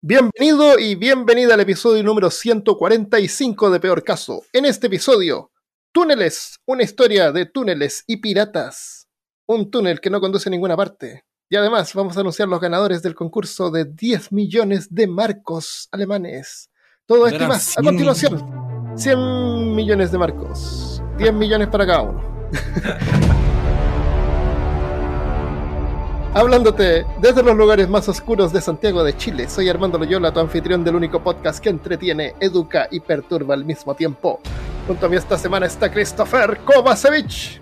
Bienvenido y bienvenida al episodio número 145 de Peor Caso. En este episodio, Túneles, una historia de túneles y piratas. Un túnel que no conduce a ninguna parte. Y además vamos a anunciar los ganadores del concurso de 10 millones de marcos alemanes. Todo esto y más a continuación. 100 millones de marcos. 10 millones para cada uno. Hablándote desde los lugares más oscuros de Santiago de Chile, soy Armando Loyola, tu anfitrión del único podcast que entretiene, educa y perturba al mismo tiempo. Junto a mí esta semana está Christopher Kovacevic.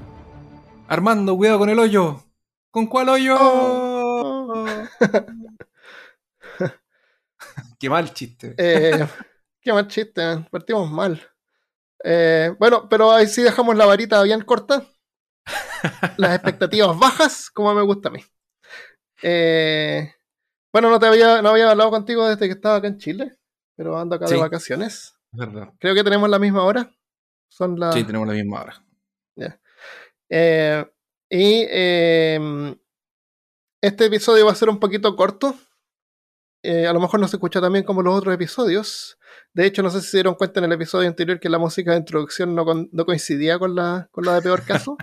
Armando, cuidado con el hoyo. ¿Con cuál hoyo? Oh. Qué mal chiste. Eh, qué mal chiste, partimos mal. Eh, bueno, pero ahí sí dejamos la varita bien corta. Las expectativas bajas, como me gusta a mí. Eh, bueno, no te había, no había hablado contigo desde que estaba acá en Chile, pero ando acá de vacaciones. Es verdad. Creo que tenemos la misma hora. Son. Sí, tenemos la misma hora. Eh, y eh, este episodio va a ser un poquito corto. Eh, a lo mejor no se escucha tan bien como los otros episodios. De hecho, no sé si se dieron cuenta en el episodio anterior que la música de introducción no, con- no coincidía con la, con la de peor caso.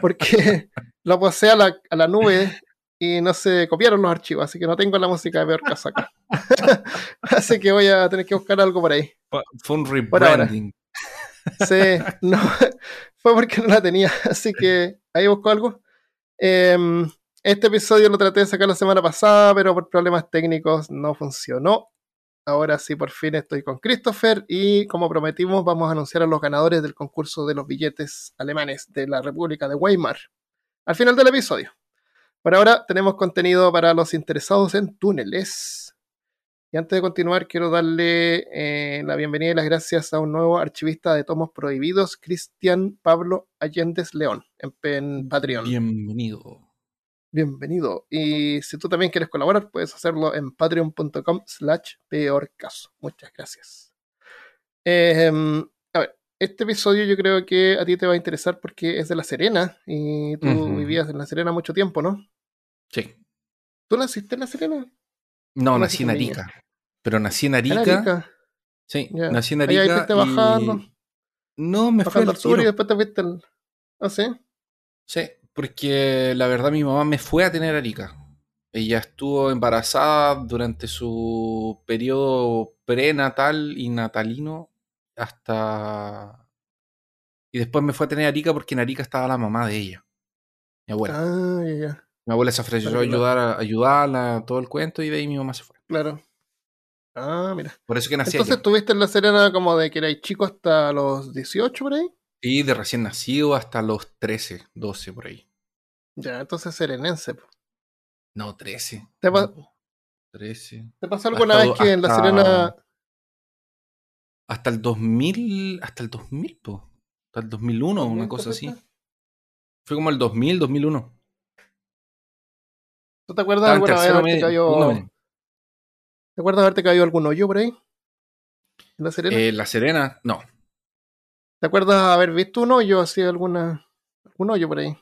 Porque lo pasé a la, a la nube y no se copiaron los archivos. Así que no tengo la música de peor caso acá. así que voy a tener que buscar algo por ahí. Fue- un rebranding. Sí, no, fue porque no la tenía, así que ahí busco algo. Em, este episodio lo traté de sacar la semana pasada, pero por problemas técnicos no funcionó. Ahora sí, por fin estoy con Christopher y como prometimos vamos a anunciar a los ganadores del concurso de los billetes alemanes de la República de Weimar al final del episodio. Por ahora tenemos contenido para los interesados en túneles. Y antes de continuar, quiero darle eh, la bienvenida y las gracias a un nuevo archivista de tomos prohibidos, Cristian Pablo Allendez León, en, en Patreon. Bienvenido. Bienvenido. Y si tú también quieres colaborar, puedes hacerlo en patreon.com slash peor caso. Muchas gracias. Eh, a ver, este episodio yo creo que a ti te va a interesar porque es de La Serena y tú vivías en La Serena mucho tiempo, ¿no? Sí. ¿Tú naciste en La Serena? No, ¿Cómo nací en niña? Arica. Pero nací en En Arica. Arica. Sí, nací en Ahí, ahí Arica. fuiste y- bajando. No, me fui bajando al al sur y después te fuiste al. ¿Ah, sí? Sí, porque la verdad mi mamá me fue a tener a Arica. Ella estuvo embarazada durante su periodo prenatal y natalino hasta... Y después me fue a tener a Arica porque en Arica estaba la mamá de ella, mi abuela. Ah, ya, ya. Mi abuela se ofreció a Claro, claro. ayudar a ayudarla, todo el cuento, y de ahí mi mamá se fue. Claro. Ah, mira. Por eso que nací Entonces allá. estuviste en La Serena como de que erais chico hasta los 18 por ahí. Y de recién nacido hasta los 13, 12 por ahí. Ya, entonces serenense. po. No, 13. Te pa- No, po. 13. ¿Te pasó alguna Hasta- vez que en La hasta- Serena. Hasta el 2000, hasta el 2000, po. Hasta el 2001, una ¿También cosa así. Fue como el 2000, 2001. ¿Tú te acuerdas alguna vez haberte caído. ¿Te acuerdas haberte caído algún hoyo por ahí? ¿En La Serena? Eh, La Serena, no. ¿Te acuerdas haber visto un hoyo así, alguna. algún hoyo por ahí?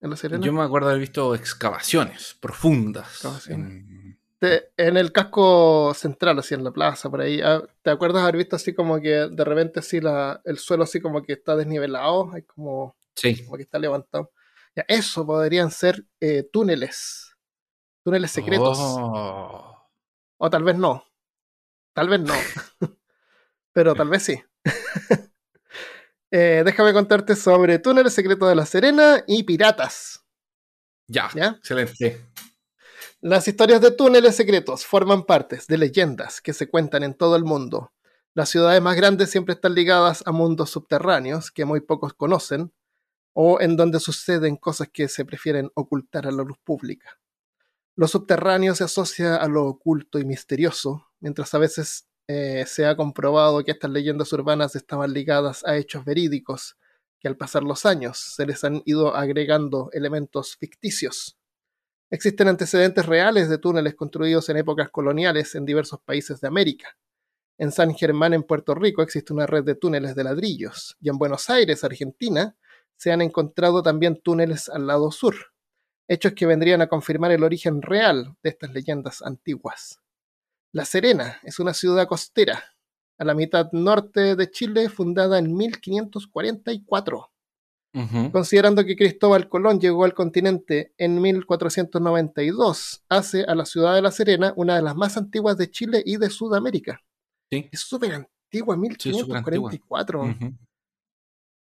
En La Serena. Yo me acuerdo haber visto excavaciones profundas. Excavaciones. en- Te- en el casco central, así en la plaza, por ahí, ah, ¿te acuerdas haber visto así como que de repente así la, el suelo así como que está desnivelado, hay como, Sí. como que está levantado? Ya, eso podrían ser eh, túneles, túneles secretos, Oh. o tal vez no, tal vez no, pero tal vez sí. Eh, déjame contarte sobre túneles secretos de la Serena y piratas. Ya, ¿Ya? excelente. Las historias de túneles secretos forman partes de leyendas que se cuentan en todo el mundo. Las ciudades más grandes siempre están ligadas a mundos subterráneos que muy pocos conocen o en donde suceden cosas que se prefieren ocultar a la luz pública. Lo subterráneo se asocia a lo oculto y misterioso, mientras a veces eh, se ha comprobado que estas leyendas urbanas estaban ligadas a hechos verídicos, que al pasar los años se les han ido agregando elementos ficticios. Existen antecedentes reales de túneles construidos en épocas coloniales en diversos países de América. En San Germán, en Puerto Rico, existe una red de túneles de ladrillos, y en Buenos Aires, Argentina, se han encontrado también túneles al lado sur, hechos que vendrían a confirmar el origen real de estas leyendas antiguas. La Serena es una ciudad costera, a la mitad norte de Chile, fundada en 1544. Considerando que Cristóbal Colón llegó al continente en 1492, hace a la ciudad de La Serena una de las más antiguas de Chile y de Sudamérica. Es súper antigua, 1544.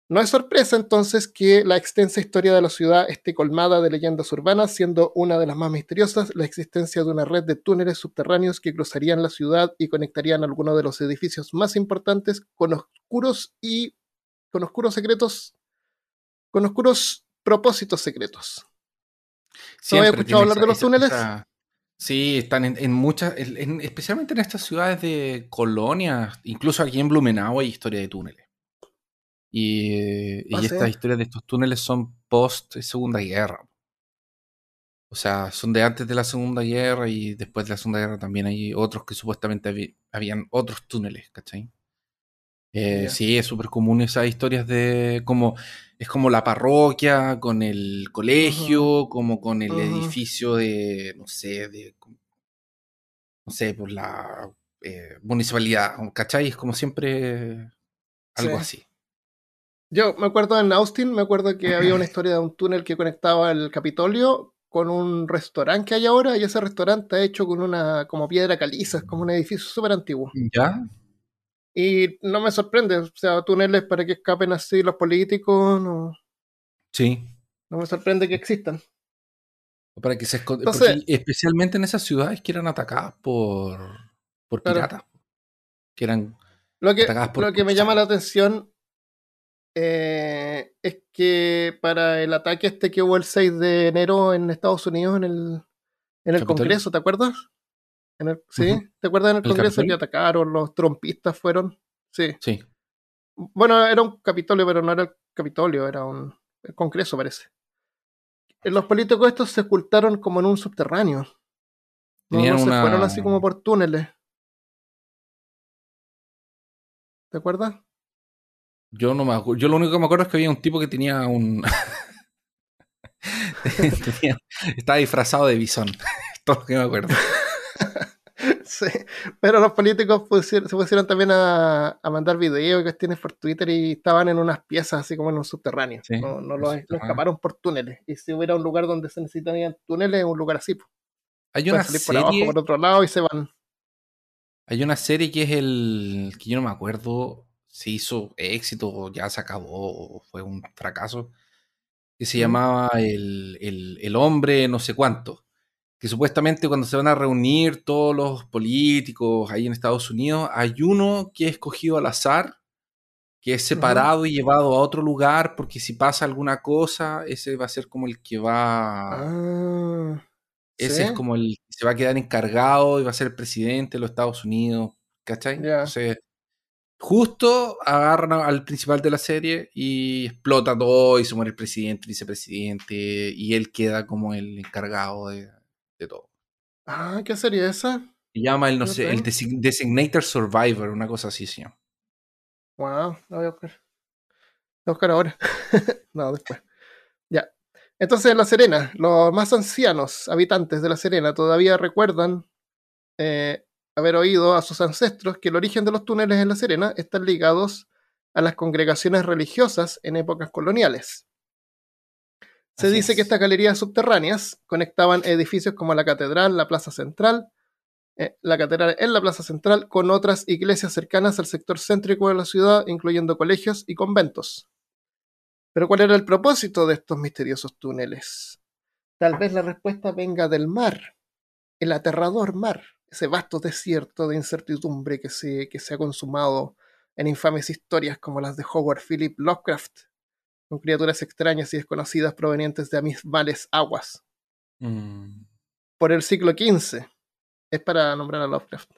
No es sorpresa entonces que la extensa historia de la ciudad esté colmada de leyendas urbanas, siendo una de las más misteriosas la existencia de una red de túneles subterráneos que cruzarían la ciudad y conectarían algunos de los edificios más importantes con oscuros y con oscuros secretos, con oscuros propósitos secretos. ¿No había escuchado hablar de los túneles? Sí, están en, muchas, especialmente en estas ciudades de colonias, incluso aquí en Blumenau hay historia de túneles. Y, ah, estas historias de estos túneles son post Segunda Guerra. O sea, son de antes de la Segunda Guerra y después de la Segunda Guerra también hay otros que supuestamente habían otros túneles, ¿cachai? Eh, sí, es súper común esas historias de como es como la parroquia con el colegio, como con el edificio de, no sé, de, no sé, por la eh, municipalidad, ¿cachai? Es como siempre algo así. Yo me acuerdo en Austin, me acuerdo que había una historia de un túnel que conectaba el Capitolio con un restaurante que hay ahora y ese restaurante está hecho con una como piedra caliza, es como un edificio súper antiguo. ¿Ya? Y no me sorprende, o sea, túneles para que escapen así los políticos, no. Sí. No me sorprende que existan. Para que se escondan. Especialmente en esas ciudades que eran atacadas por, por piratas. Que eran. Lo que, lo que me llama la atención eh, es que para el ataque este que hubo el 6 de enero en Estados Unidos, en el, en el Congreso, ¿te acuerdas? ¿Sí? ¿Te acuerdas en el, Congreso que atacaron, los trompistas fueron? Sí. Sí. Bueno, era un Capitolio, pero no era el Capitolio, era un Congreso, parece. Los políticos estos se ocultaron como en un subterráneo. No, se fueron así como por túneles. ¿Te acuerdas? Yo no me acuerdo. Yo lo único que me acuerdo es que había un tipo que tenía un. estaba disfrazado de bisón. Todo lo que me acuerdo. sí, pero los políticos se pusieron también a, mandar videos y cuestiones por Twitter y estaban en unas piezas así como en un subterráneo. no, no lo, escaparon por túneles. Y si hubiera un lugar donde se necesitarían túneles, un lugar así. Hay una serie... por abajo, por otro lado y se van. Hay una serie que es el. que yo no me acuerdo si hizo éxito, ya se acabó, fue un fracaso. Que se llamaba el, el, el hombre no sé cuánto que supuestamente cuando se van a reunir todos los políticos ahí en Estados Unidos, hay uno que es escogido al azar, que es separado y llevado a otro lugar, porque si pasa alguna cosa, ese va a ser como el que va... Ah, ese es como el que se va a quedar encargado y va a ser el presidente de los Estados Unidos, ¿cachai? Entonces, justo agarran al principal de la serie y explota todo y se muere el presidente, el vicepresidente, y él queda como el encargado de todo. Ah, ¿qué sería esa? Se llama el, no sé, el Designator Survivor, una cosa así, sí. Wow, lo voy a buscar. Lo voy a buscar ahora. no, después. Ya. Entonces, en La Serena, los más ancianos habitantes de La Serena todavía recuerdan eh, haber oído a sus ancestros que el origen de los túneles en La Serena están ligados a las congregaciones religiosas en épocas coloniales. Se dice que estas galerías subterráneas conectaban edificios como la catedral, la plaza central, eh, la catedral en la plaza central, con otras iglesias cercanas al sector céntrico de la ciudad, incluyendo colegios y conventos. Pero ¿cuál era el propósito de estos misteriosos túneles? Tal vez la respuesta venga del mar, el aterrador mar, ese vasto desierto de incertidumbre que se, que se ha consumado en infames historias como las de Howard Philip Lovecraft con criaturas extrañas y desconocidas provenientes de abismales aguas. Mm. por el siglo XV. Es para nombrar a Lovecraft.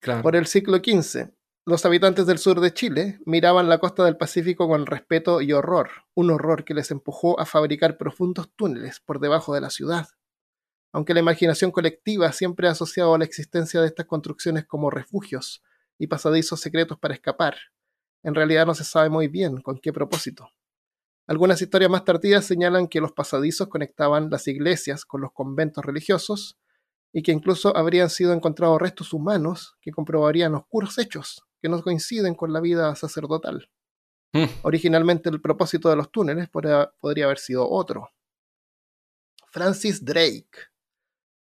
Claro. Por el siglo XV, los habitantes del sur de Chile miraban la costa del Pacífico con respeto y horror, un horror que les empujó a fabricar profundos túneles por debajo de la ciudad. Aunque la imaginación colectiva siempre ha asociado la existencia de estas construcciones como refugios y pasadizos secretos para escapar, en realidad no se sabe muy bien con qué propósito. Algunas historias más tardías señalan que los pasadizos conectaban las iglesias con los conventos religiosos y que incluso habrían sido encontrados restos humanos que comprobarían oscuros hechos que no coinciden con la vida sacerdotal. Mm. Originalmente el propósito de los túneles podría, podría haber sido otro. Francis Drake,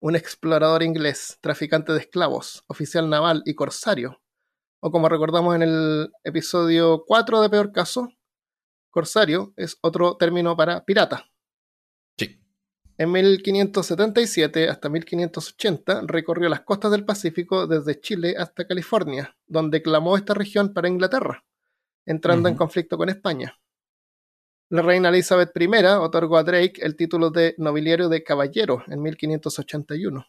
un explorador inglés, traficante de esclavos, oficial naval y corsario, o como recordamos en el episodio 4 de Peor Caso, corsario es otro término para pirata. Sí. En 1577 hasta 1580 recorrió las costas del Pacífico desde Chile hasta California, donde clamó esta región para Inglaterra, entrando en conflicto con España. La reina Elizabeth I otorgó a Drake el título de nobiliario de caballero en 1581.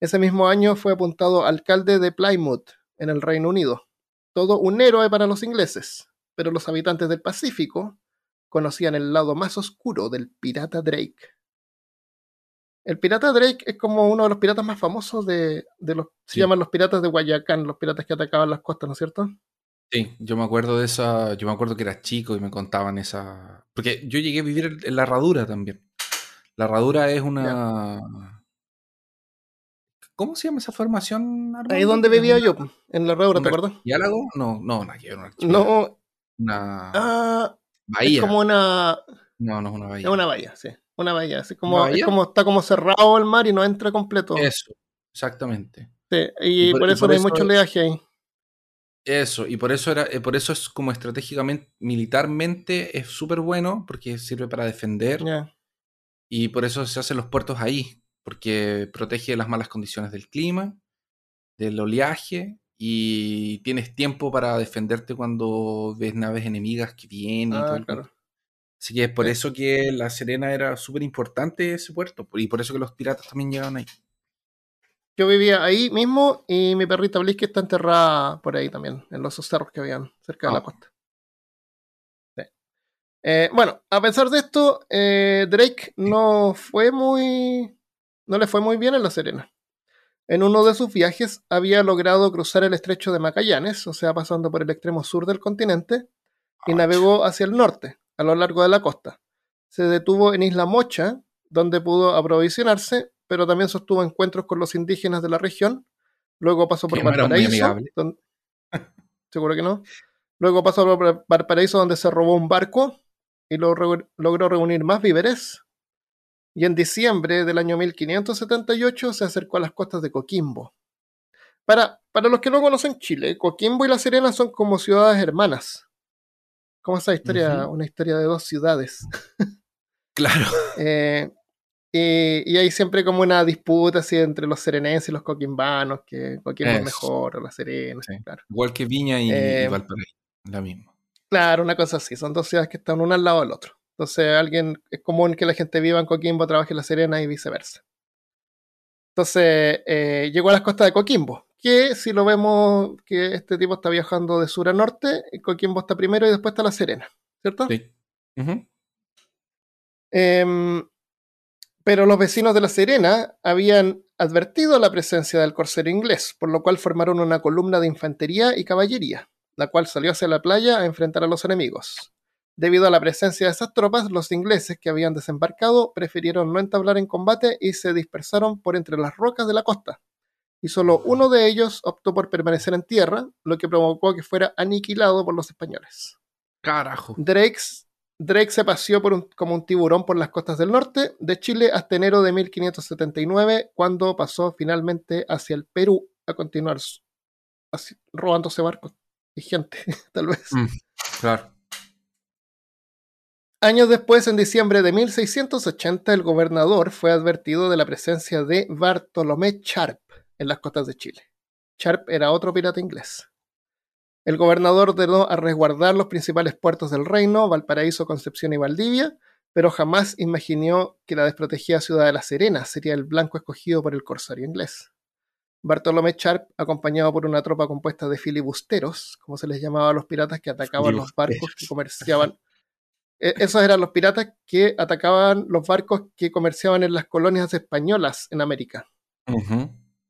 Ese mismo año fue apuntado alcalde de Plymouth, en el Reino Unido. Todo un héroe para los ingleses, pero los habitantes del Pacífico conocían el lado más oscuro del pirata Drake. El pirata Drake es como uno de los piratas más famosos de, de los... Se llaman los piratas de Guayacán, los piratas que atacaban las costas, ¿no es cierto? Sí, yo me acuerdo de esa, yo me acuerdo que era chico y me contaban esa, porque yo llegué a vivir en- la herradura también. La herradura es una, ¿cómo se llama esa formación? Ahí Armando? donde ¿Es vivía yo, en la un ¿te acuerdas? No, no, no. No, Una ah, bahía. es como una, No, no es una bahía. es una bahía, sí, una bahía, así como, ¿Una es como está como cerrado el mar y no entra completo. Eso, exactamente. Sí, y, Y por- por, y eso por hay eso- mucho oleaje ahí. Eso, y por eso era, eh, por eso es como estratégicamente, militarmente es súper bueno, porque sirve para defender, y por eso se hacen los puertos ahí, porque protege de las malas condiciones del clima, del oleaje, y tienes tiempo para defenderte cuando ves naves enemigas que vienen y Ah, todo el claro. cuento. Así que es por Sí. eso que La Serena era súper importante ese puerto, y por eso que los piratas también llegaban ahí. Yo vivía ahí mismo y mi perrita Blisky está enterrada por ahí también, en los cerros que habían cerca de la Ah. costa. Sí. Eh, bueno, a pesar de esto, eh, Drake no fue muy. no le fue muy bien en La Serena. En uno de sus viajes había logrado cruzar el estrecho de Magallanes, o sea, pasando por el extremo sur del continente, y navegó hacia el norte, a lo largo de la costa. Se detuvo en Isla Mocha, donde pudo aprovisionarse, pero también sostuvo encuentros con los indígenas de la región. Luego pasó por Valparaíso. Seguro que no. Luego pasó por Valparaíso, donde se robó un barco y lo re- logró reunir más víveres. Y en diciembre del año 1578 se acercó a las costas de Coquimbo. Para, para los que no conocen Chile, Coquimbo y La Serena son como ciudades hermanas. Como esa historia, una historia de dos ciudades. Claro. Eh, y, y hay siempre como una disputa así entre los serenenses y los coquimbanos, que Coquimbo es mejor o La Serena. Sí. Claro. Igual que Viña y, Eh, y Valparaíso, la misma. Claro, una cosa así. Son dos ciudades que están una al lado del otro. Entonces, alguien es común que la gente viva en Coquimbo, trabaje en La Serena y viceversa. Entonces, eh, llegó a las costas de Coquimbo, que si lo vemos que este tipo está viajando de sur a norte, Coquimbo está primero y después está La Serena, ¿cierto? Sí. Em, pero los vecinos de La Serena habían advertido la presencia del corsero inglés, por lo cual formaron una columna de infantería y caballería, la cual salió hacia la playa a enfrentar a los enemigos. Debido a la presencia de esas tropas, los ingleses que habían desembarcado prefirieron no entablar en combate y se dispersaron por entre las rocas de la costa. Y solo uno de ellos optó por permanecer en tierra, lo que provocó que fuera aniquilado por los españoles. Carajo. Drake, Drake se paseó por un- como un tiburón por las costas del norte de Chile hasta enero de 1579, cuando pasó finalmente hacia el Perú a continuar así, robándose barcos y gente, tal vez. Mm, claro. Años después, en diciembre de 1680, el gobernador fue advertido de la presencia de Bartolomé Sharp en las costas de Chile. Sharp era otro pirata inglés. El gobernador ordenó a resguardar los principales puertos del reino, Valparaíso, Concepción y Valdivia, pero jamás imaginó que la desprotegida ciudad de La Serena sería el blanco escogido por el corsario inglés. Bartolomé Sharp, acompañado por una tropa compuesta de filibusteros, como se les llamaba a los piratas que atacaban los barcos que comerciaban. E, esos eran los piratas que atacaban los barcos que comerciaban en las colonias españolas en América.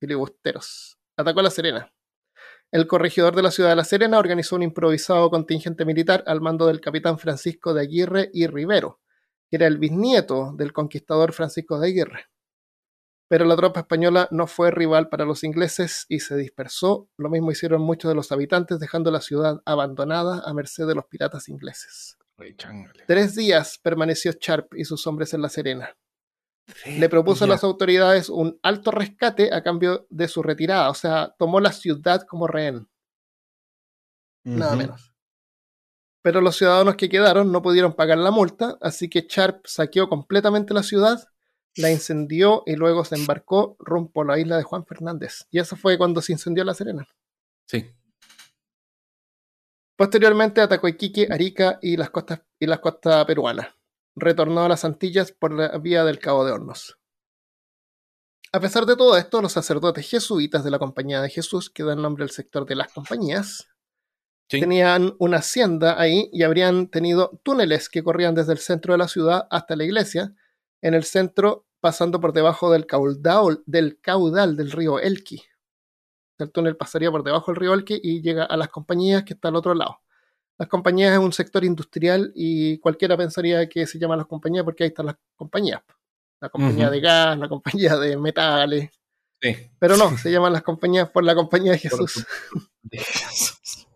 Filibusteros. Atacó a La Serena. El corregidor de la ciudad de La Serena organizó un improvisado contingente militar al mando del capitán Francisco de Aguirre y Rivero, que era el bisnieto del conquistador Francisco de Aguirre. Pero la tropa española no fue rival para los ingleses y se dispersó. Lo mismo hicieron muchos de los habitantes, dejando la ciudad abandonada a merced de los piratas ingleses. Tres días permaneció Sharp y sus hombres en La Serena. Le propuso a las autoridades un alto rescate a cambio de su retirada, o sea, tomó la ciudad como rehén. Nada menos. Pero los ciudadanos que quedaron no pudieron pagar la multa, así que Sharp saqueó completamente la ciudad, la incendió y luego se embarcó rumbo a la isla de Juan Fernández. Y eso fue cuando se incendió La Serena. Sí. Posteriormente atacó Iquique, Arica y las costas, y las costas peruanas. Retornó a las Antillas por la vía del Cabo de Hornos. A pesar de todo esto, los sacerdotes jesuitas de la Compañía de Jesús, que dan nombre al sector de las compañías, tenían una hacienda ahí y habrían tenido túneles que corrían desde el centro de la ciudad hasta la iglesia, en el centro pasando por debajo del caudal del, caudal del río Elqui. El túnel pasaría por debajo del río Elqui y llega a las compañías que está al otro lado. Las compañías es un sector industrial y cualquiera pensaría que se llaman las compañías porque ahí están las compañías. La compañía de gas, la compañía de metales. Pero no, se llaman las compañías por la compañía de Jesús. De Jesús.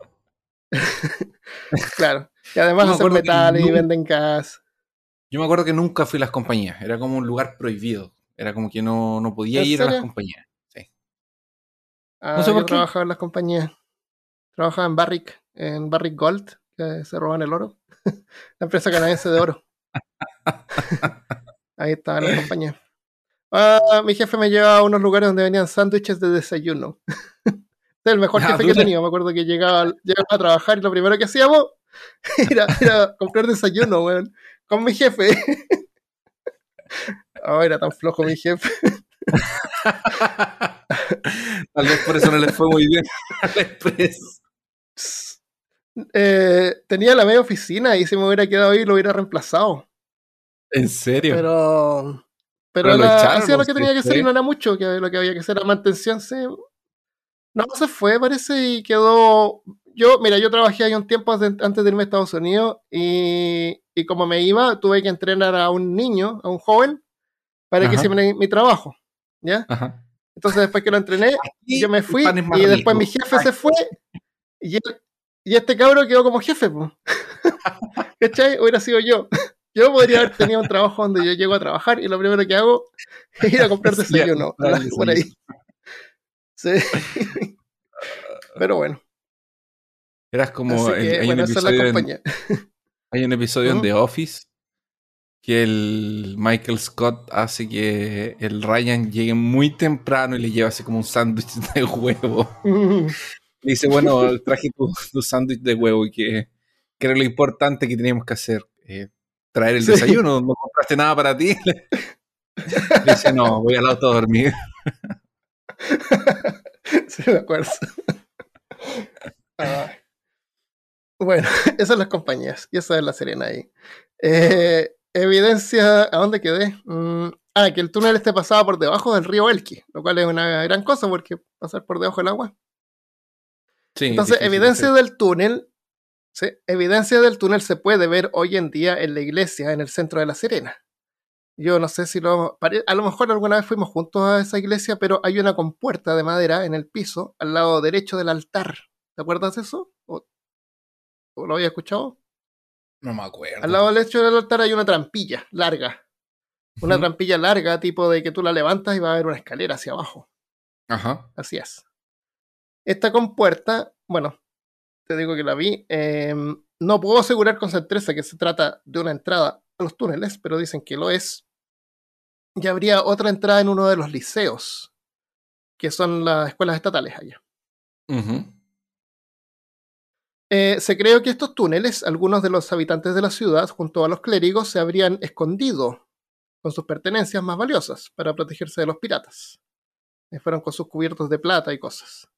claro. Y además hacen metales y venden gas. Yo me acuerdo que nunca fui a las compañías. Era como un lugar prohibido. Era como que no, no podía ir a las compañías. Sí. Ah, no sé yo trabajaba en las compañías. Trabajaba en Barrick, en Barrick Gold, que se roban el oro. la empresa canadiense de oro. Ahí estaba la compañía. Ah, mi jefe me llevaba a unos lugares donde venían sándwiches de desayuno. es el mejor jefe que he tenido. Me acuerdo que llegaba, llegaba a trabajar y lo primero que hacíamos era, comprar desayuno, weón, con mi jefe. oh, era tan flojo mi jefe. Tal vez por eso no le fue muy bien a la eh, tenía la media oficina y si me hubiera quedado ahí lo hubiera reemplazado. ¿En serio? Pero. Pero, hacía lo que tenía que hacer y no era mucho, que lo que había que hacer era mantención. Sí, no, se fue, parece, y quedó. Yo, mira, yo trabajé ahí un tiempo antes de irme a Estados Unidos y, y como me iba, tuve que entrenar a un niño, a un joven, para que hiciera mi, trabajo. ¿Ya? Entonces, después que lo entrené, yo me fui y después mi jefe se fue y, y este cabro quedó como jefe. ¿Cachai? Hubiera sido yo. Yo podría haber tenido un trabajo donde yo llego a trabajar y lo primero que hago es ir a comprar desayuno. por ahí. Sí. Pero bueno. Eras como. hay, un episodio en, hay un episodio en The Office que el Michael Scott hace que el Ryan llegue muy temprano y le lleva así como un sándwich de huevo. Dice, bueno, traje tu, sándwich de huevo y que, era lo importante que teníamos que hacer. Eh, traer el desayuno, no compraste nada para ti. dice, no, voy al auto a dormir. sí, me acuerdo. bueno, esas son las compañías y esa es la Serena ahí. Eh, evidencia, ¿a dónde quedé? Mm, ah, que el túnel esté pasado por debajo del río Elqui, lo cual es una gran cosa porque pasar por debajo del agua. Sí, Entonces, evidencia del túnel, ¿sí? evidencia del túnel se puede ver hoy en día en la iglesia en el centro de La Serena. Yo no sé si lo. A lo mejor alguna vez fuimos juntos a esa iglesia, pero hay una compuerta de madera en el piso, al lado derecho del altar. ¿Te acuerdas de eso? ¿O, lo había escuchado? No me acuerdo. Al lado derecho del altar hay una trampilla larga. Una trampilla larga, tipo de que tú la levantas y va a haber una escalera hacia abajo. Ajá. Así es. Esta compuerta, bueno, te digo que la vi. Em, no puedo asegurar con certeza que se trata de una entrada a los túneles, pero dicen que lo es y habría otra entrada en uno de los liceos, que son las escuelas estatales allá. Eh, se creó que estos túneles, algunos de los habitantes de la ciudad, junto a los clérigos, se habrían escondido con sus pertenencias más valiosas para protegerse de los piratas. Y fueron con sus cubiertos de plata y cosas.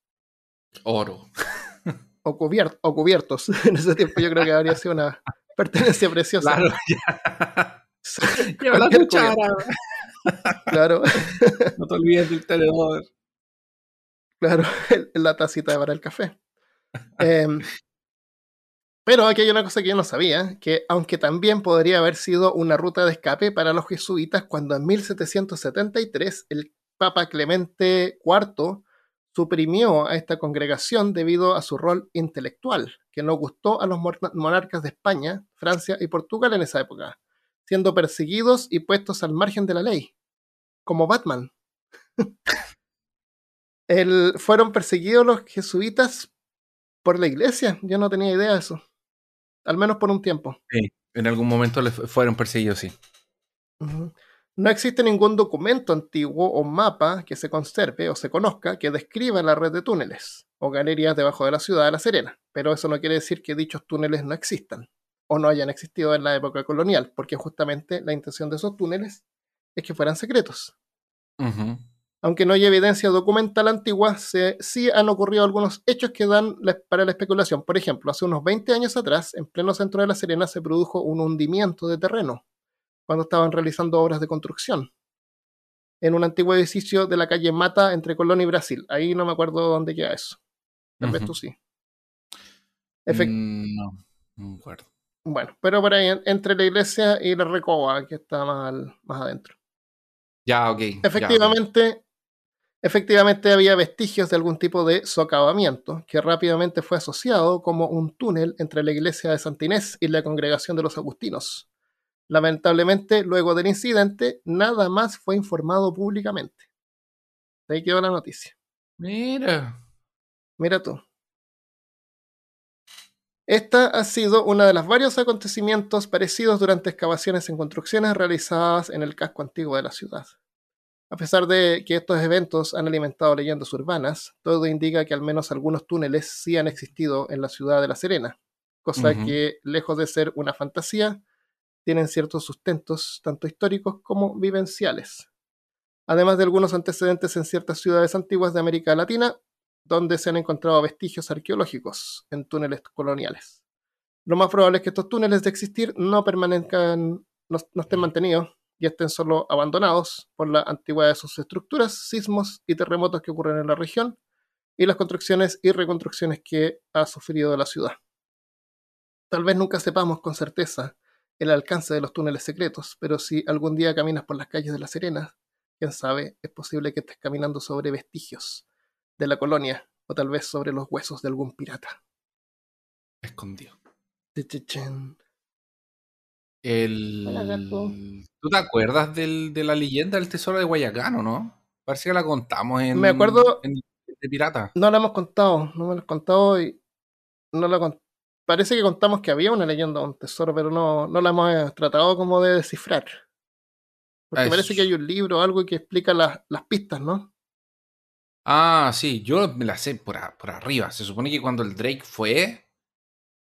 Oro. O, o cubiertos. en ese tiempo yo creo que habría sido una pertenencia preciosa. Claro, ya. Lleva la cuchara. Claro. No te olvides del tenedor. Claro, la tacita para el café. Em, pero aquí hay una cosa que yo no sabía, que aunque también podría haber sido una ruta de escape para los jesuitas cuando en 1773 el Papa Clemente IV suprimió a esta congregación debido a su rol intelectual, que no gustó a los monarcas de España, Francia y Portugal en esa época, siendo perseguidos y puestos al margen de la ley, como Batman. El, fueron perseguidos los jesuitas por la iglesia, yo no tenía idea de eso. Al menos por un tiempo. Sí, en algún momento les fueron perseguidos, sí. No existe ningún documento antiguo o mapa que se conserve o se conozca que describa la red de túneles o galerías debajo de la ciudad de La Serena, pero eso no quiere decir que dichos túneles no existan o no hayan existido en la época colonial, porque justamente la intención de esos túneles es que fueran secretos. Aunque no hay evidencia documental antigua, sí han ocurrido algunos hechos que dan para la especulación. Por ejemplo, hace unos 20 años atrás, en pleno centro de La Serena, se produjo un hundimiento de terreno cuando estaban realizando obras de construcción en un antiguo edificio de la calle Mata entre Colón y Brasil. Ahí no me acuerdo dónde queda eso. Tal vez tú sí. Mm, no, no me acuerdo. Bueno, pero por ahí, entre la iglesia y la recoba, que está más, más adentro. Ya, ok. Efectivamente, Efectivamente había vestigios de algún tipo de socavamiento, que rápidamente fue asociado como un túnel entre la iglesia de Santa Inés y la congregación de los agustinos. Lamentablemente, luego del incidente, nada más fue informado públicamente. Ahí quedó la noticia. Mira. Mira tú. Esta ha sido uno de los varios acontecimientos parecidos durante excavaciones en construcciones realizadas en el casco antiguo de la ciudad. A pesar de que estos eventos han alimentado leyendas urbanas, todo indica que al menos algunos túneles sí han existido en la ciudad de La Serena, cosa que, lejos de ser una fantasía, tienen ciertos sustentos tanto históricos como vivenciales. Además de algunos antecedentes en ciertas ciudades antiguas de América Latina, donde se han encontrado vestigios arqueológicos en túneles coloniales. Lo más probable es que estos túneles de existir no permanezcan, no estén mantenidos y estén solo abandonados por la antigüedad de sus estructuras, sismos y terremotos que ocurren en la región y las construcciones y reconstrucciones que ha sufrido la ciudad. Tal vez nunca sepamos con certeza el alcance de los túneles secretos, pero si algún día caminas por las calles de La Serena, quién sabe, es posible que estés caminando sobre vestigios de la colonia o tal vez sobre los huesos de algún pirata. Escondido. El... ¿Tú te acuerdas del, de la leyenda del tesoro de Guayacán o no? Parece que la contamos en. Me acuerdo. En, de Pirata. No la hemos contado, no me la hemos contado y. No la Parece que contamos que había una leyenda de un tesoro, pero no, no la hemos tratado como de descifrar. Porque parece que hay un libro o algo que explica las, las pistas, ¿no? Ah, sí, yo me la sé por, por arriba. Se supone que cuando el Drake fue,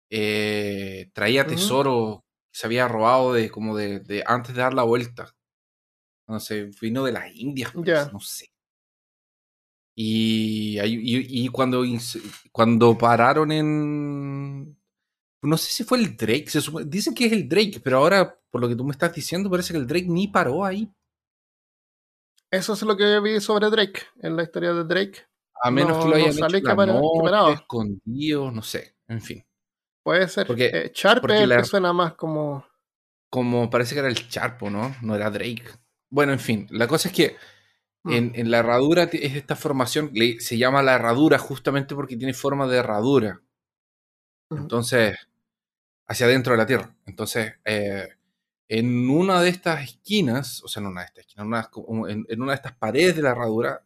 eh, traía tesoro se había robado de como de, antes de dar la vuelta. No sé, vino de las Indias, no sé. Y, y, cuando, cuando pararon en... No sé si fue el Drake, se dicen que es el Drake, pero ahora, por lo que tú me estás diciendo, parece que el Drake ni paró ahí. Eso es lo que vi sobre Drake, en la historia de Drake. A menos que lo hayan hecho la escondido, no sé, en fin. Puede ser. Porque, eh, Charpe suena más como. Como parece que era el Charpo, ¿no? No era Drake. Bueno, en fin. La cosa es que mm. en, la herradura es esta formación. Se llama la herradura justamente porque tiene forma de herradura. Entonces. Hacia adentro de la tierra. Entonces. Eh, en una de estas esquinas, o sea, en una de estas esquinas, en una, de estas paredes de la herradura,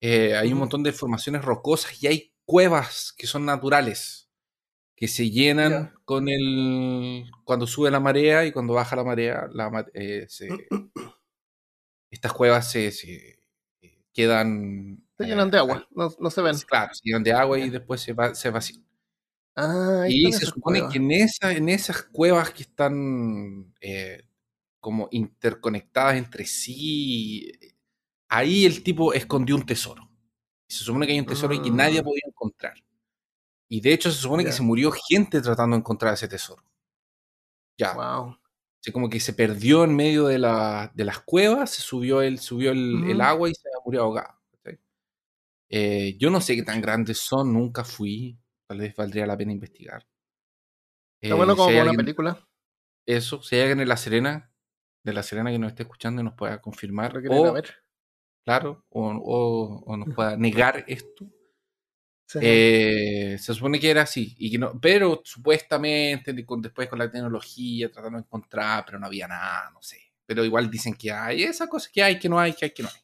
eh, hay un montón de formaciones rocosas y hay cuevas que son naturales que se llenan con el cuando sube la marea y cuando baja la marea la, eh, estas cuevas se, se quedan se llenan de agua no, no, se ven claro se llenan de agua y después se, va, se vacían Ah, Y se supone cuevas. que en, esa, en esas cuevas que están eh, como interconectadas entre sí, ahí el tipo escondió un tesoro. Se supone que hay un tesoro y que nadie Mm. podido encontrar. Y de hecho se supone que se murió gente tratando de encontrar ese tesoro. Ya. Wow. Así como que se perdió en medio de, la- de las cuevas, se subió el, subió el, el agua y se murió ahogado. ¿cachai? Eh, yo no sé qué tan grandes son, nunca fui. Tal vez valdría la pena investigar. Está Eh, bueno si como para una alguien- película. Eso, si hay alguien en La Serena, de La Serena que nos esté escuchando y nos pueda confirmar, o, ver. claro, o, o- o nos pueda negar esto, Sí. eh, se supone que era así, y que no, pero supuestamente después con la tecnología tratando de encontrar, pero no había nada, no sé. Pero igual dicen que hay esas cosas que hay, que no hay, que hay, que no hay.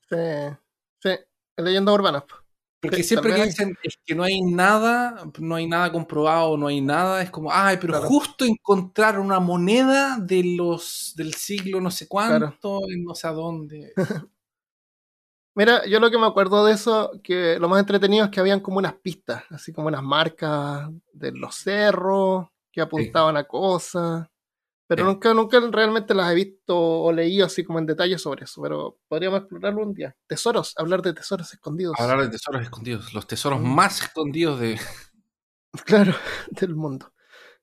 sí. Sí. Leyendas urbanas. po. Porque Sí, siempre que dicen es que no hay nada, no hay nada comprobado, no hay nada, es como, ay, pero Claro. justo encontraron una moneda de los del siglo no sé Claro. cuánto, en no sé a dónde. Mira, yo lo que me acuerdo de eso, que lo más entretenido es que habían como unas pistas, así como unas marcas de los cerros que apuntaban a cosas. Pero Sí. nunca, nunca realmente las he visto o leído así como en detalle sobre eso. Pero podríamos explorarlo un día. Tesoros, hablar de tesoros escondidos. Hablar de tesoros escondidos, los tesoros Mm. más escondidos de. Claro, del mundo.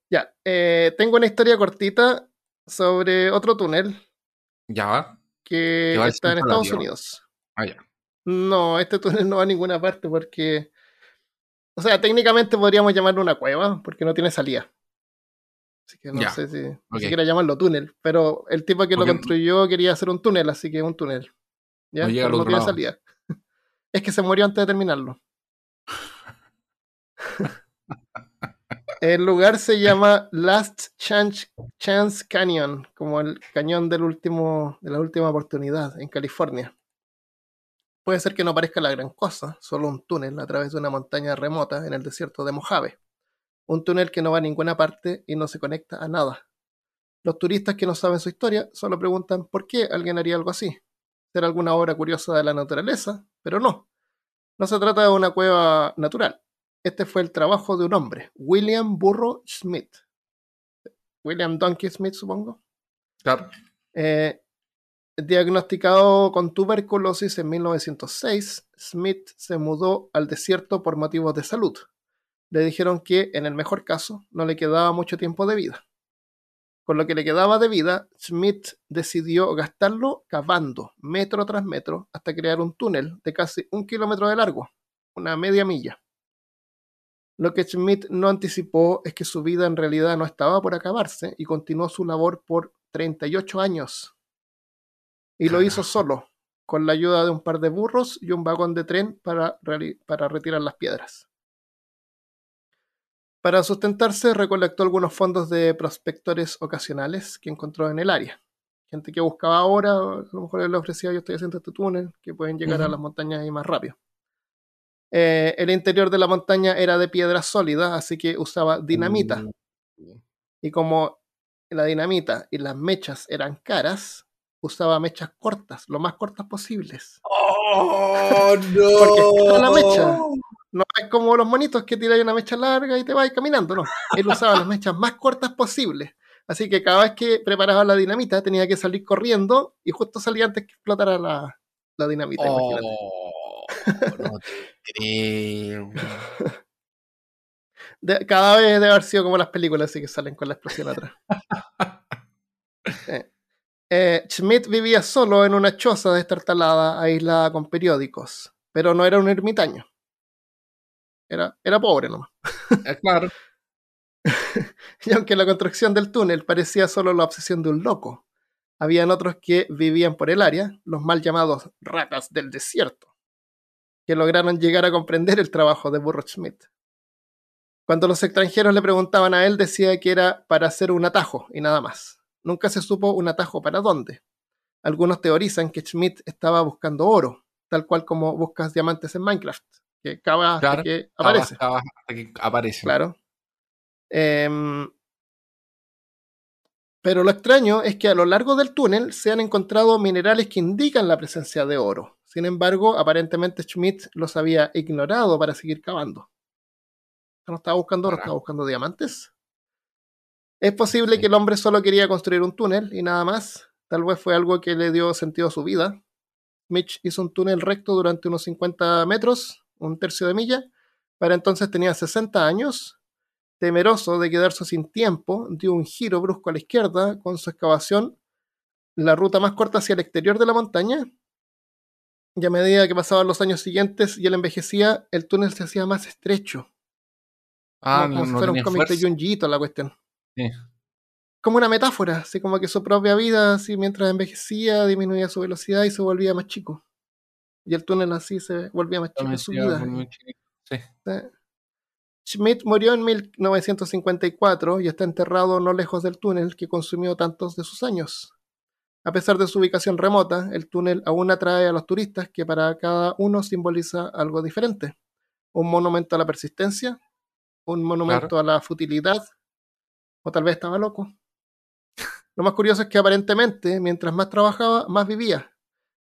Ya, eh, tengo una historia cortita sobre otro túnel Ya va. que está en Estados. Unidos. Ah, ya. No, este túnel no va a ninguna parte porque. O sea, técnicamente podríamos llamarlo una cueva porque no tiene salida. Así que no Ya, sé si ni ok. siquiera llamarlo túnel. Pero el tipo que lo construyó quería hacer un túnel, así que un túnel. ¿Ya? No llega al Pero no otro tiene lado. salida. Es que se murió antes de terminarlo. El lugar se llama Last Chance, Chance Canyon, como el cañón del último, de la última oportunidad en California. Puede ser que no parezca la gran cosa, solo un túnel a través de una montaña remota en el desierto de Mojave. Un túnel que no va a ninguna parte y no se conecta a nada. Los turistas que no saben su historia solo preguntan por qué alguien haría algo así. ¿Será alguna obra curiosa de la naturaleza? Pero no. No se trata de una cueva natural. Este fue el trabajo de un hombre, William Burro Smith. William Donkey Smith, supongo. Claro. Eh, diagnosticado con tuberculosis en 1906, Smith se mudó al desierto por motivos de salud. Le dijeron que, en el mejor caso, no le quedaba mucho tiempo de vida. Con lo que le quedaba de vida, Smith decidió gastarlo cavando metro tras metro hasta crear un túnel de casi un kilómetro de largo, una media milla. Lo que Smith no anticipó es que su vida en realidad no estaba por acabarse y continuó su labor por 38 años. Y lo hizo solo, con la ayuda de un par de burros y un vagón de tren para retirar las piedras. Para sustentarse, recolectó algunos fondos de prospectores ocasionales que encontró en el área. Gente que buscaba ahora, a lo mejor le ofrecía, yo estoy haciendo este túnel, que pueden llegar a las montañas ahí más rápido. Eh, el interior de la montaña era de piedra sólida, así que usaba dinamita. Uh, Y como la dinamita y las mechas eran caras, usaba mechas cortas, lo más cortas posibles. ¡Oh, no! Porque la mecha. No es como los monitos que tiráis una mecha larga y te vais caminando, no. Él usaba las mechas más cortas posibles. Así que cada vez que preparaba la dinamita tenía que salir corriendo y justo salía antes que explotara la, la dinamita, imagínate. Oh, no te creo. De- cada vez debe haber sido como las películas, así que salen con la explosión atrás. Eh, eh, Schmidt vivía solo en una choza destartalada, aislada con periódicos, pero no era un ermitaño. Era, era pobre nomás. Eh, claro. Y aunque la construcción del túnel parecía solo la obsesión de un loco, habían otros que vivían por el área, los mal llamados ratas del desierto, que lograron llegar a comprender el trabajo de Burro Schmidt. Cuando los extranjeros le preguntaban a él, decía que era para hacer un atajo y nada más. Nunca se supo un atajo para dónde. Algunos teorizan que Schmidt estaba buscando oro, tal cual como buscas diamantes en Minecraft, que cava hasta Claro, que aparece. Cava- cava hasta que aparece. Claro. Em, pero lo extraño es que a lo largo del túnel se han encontrado minerales que indican la presencia de oro. Sin embargo, aparentemente Schmidt los había ignorado para seguir cavando. No estaba buscando oro, estaba buscando diamantes. Es posible que el hombre solo quería construir un túnel y nada más. Tal vez fue algo que le dio sentido a su vida. Mitch hizo un túnel recto durante unos 50 metros, un tercio de milla. Para entonces tenía 60 años. Temeroso de quedarse sin tiempo, dio un giro brusco a la izquierda con su excavación, la ruta más corta hacia el exterior de la montaña. Y a medida que pasaban los años siguientes y él envejecía, el túnel se hacía más estrecho. Ah, como, no, si no fuera un cómic de. Junjiito la cuestión. Sí. Como una metáfora, así como que su propia vida, así mientras envejecía, disminuía su velocidad y se volvía más chico. Y el túnel así se volvía más chico su vida. Sí. Schmidt murió en 1954 y está enterrado no lejos del túnel que consumió tantos de sus años. A pesar de su ubicación remota, el túnel aún atrae a los turistas que para cada uno simboliza algo diferente. Un monumento a la persistencia, un monumento a la futilidad, o tal vez estaba loco. Lo más curioso es que aparentemente, mientras más trabajaba, más vivía.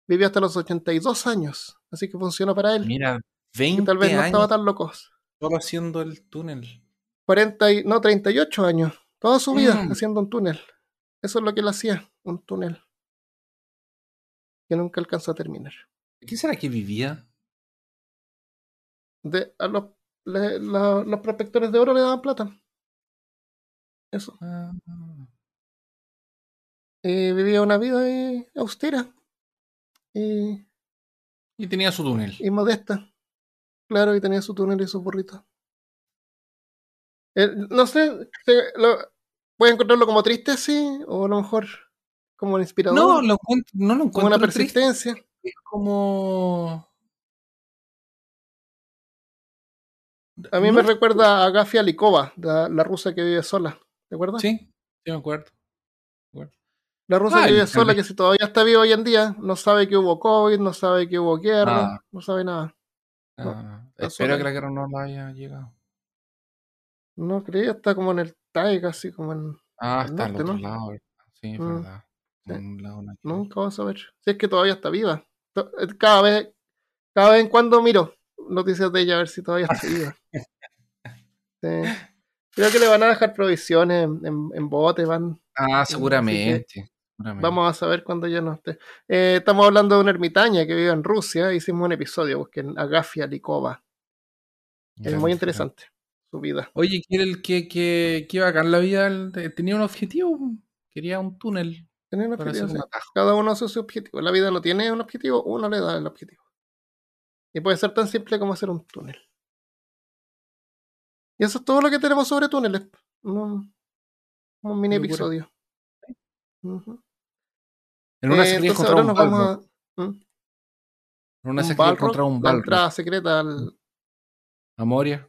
Vivió hasta los 82 años, así que funcionó para él. Mira, Y 20 tal vez no años estaba tan loco. solo haciendo el túnel. 40 y, no, 38 años. Toda su vida Mm. haciendo un túnel. Eso es lo que él hacía, un túnel. Que nunca alcanzó a terminar. ¿De qué será que vivía? De, a los, le- la- los prospectores de oro le daban plata. Eso. Ah, Y vivía una vida eh, austera y, y tenía su túnel. y modesta. Claro, y tenía su túnel y sus burritos. Eh, no sé, lo, ¿puedes encontrarlo como triste, sí? O a lo mejor como inspirador. No, lo encuentro, no lo como una encuentro triste. persistencia. Es como. A mí No me recuerda a Gafia Likova, la, la rusa que vive sola. ¿Te acuerdas? Sí, sí me acuerdo. Me acuerdo. La rusa Ah, que vive sola, que si todavía está viva hoy en día, no sabe que hubo COVID, no sabe que hubo guerra, Ah. no sabe nada. Ah, espero que la guerra no la haya llegado. No creo, está como en el Taiga, así como en. Ah, Al está al norte, otro ¿no? lado, ¿verdad? Sí, es Mm, verdad. sí. Un lado ver. Nunca vas a ver. Si es que todavía está viva. Eh, Cada vez, cada vez en cuando miro noticias de ella a ver si todavía está viva. Sí. Creo que le van a dejar provisiones en, en, en bote, van. Ah, seguramente. seguramente. Vamos a saber cuando ya no esté. Eh, estamos hablando de una ermitaña que vive en Rusia. Hicimos un episodio, busquen Agafia Likova. Es muy interesante su vida. Oye, ¿quiere el que, que, que bacán la vida? Tenía un objetivo. Quería un túnel Tenía un objetivo, un. Cada uno hace su objetivo. La vida no tiene un objetivo, uno le da el objetivo. Y puede ser tan simple como hacer un túnel. Y eso es todo lo que tenemos sobre túneles. Un, un mini episodio. En una Eh, se quería entonces ahora un nos vamos balro. a. ¿Mm? En una se un quería balro, encontrar un la balro. entrada secreta al. A Moria.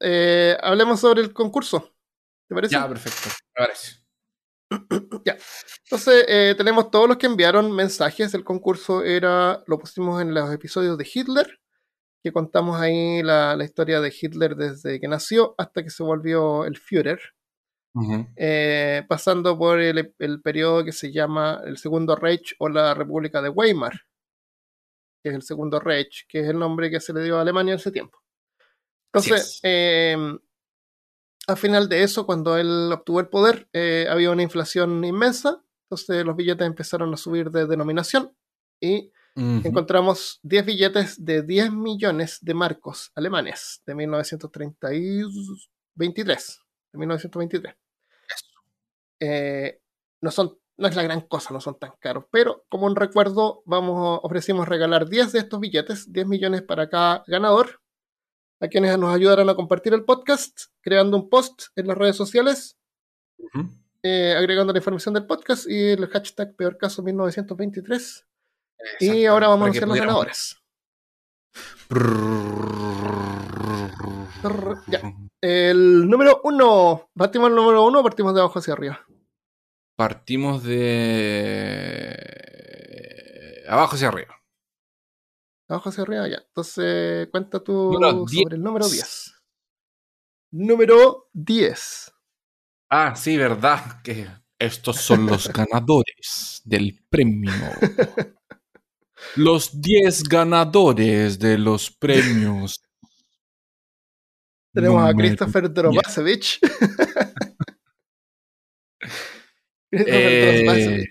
Eh, hablemos sobre el concurso. ¿Te parece? Ya, perfecto. Me parece. Ya. Entonces, eh, tenemos todos los que enviaron mensajes. El concurso era, lo pusimos en los episodios de Hitler, que contamos ahí la, la historia de Hitler desde que nació hasta que se volvió el Führer, Ujú. eh, pasando por el, el periodo que se llama el Segundo Reich o la República de Weimar, que es el Segundo Reich, que es el nombre que se le dio a Alemania en ese tiempo. Entonces, es. eh, al final de eso, cuando él obtuvo el poder, eh, había una inflación inmensa, entonces los billetes empezaron a subir de denominación y encontramos 10 billetes de 10 millones de marcos alemanes de 1923. De 1923. Eh, no, son, no es la gran cosa, no son tan caros, pero como un recuerdo, vamos, ofrecimos regalar 10 de estos billetes, 10 millones para cada ganador, a quienes nos ayudaron a compartir el podcast, creando un post en las redes sociales, eh, agregando la información del podcast y el hashtag peor caso 1923. Y Exacto, ahora vamos a ser los ganadores. Ya. El número uno. ¿Partimos el número uno o partimos de abajo hacia arriba? Partimos de abajo hacia arriba. Abajo hacia arriba, ya. Entonces, cuenta tú Número 10. sobre el número 10. Número 10. Ah, sí, verdad. Que estos son los ganadores del premio. Los 10 ganadores de los premios. Tenemos a Número Christopher 10. Drobasevich. Christopher Eh.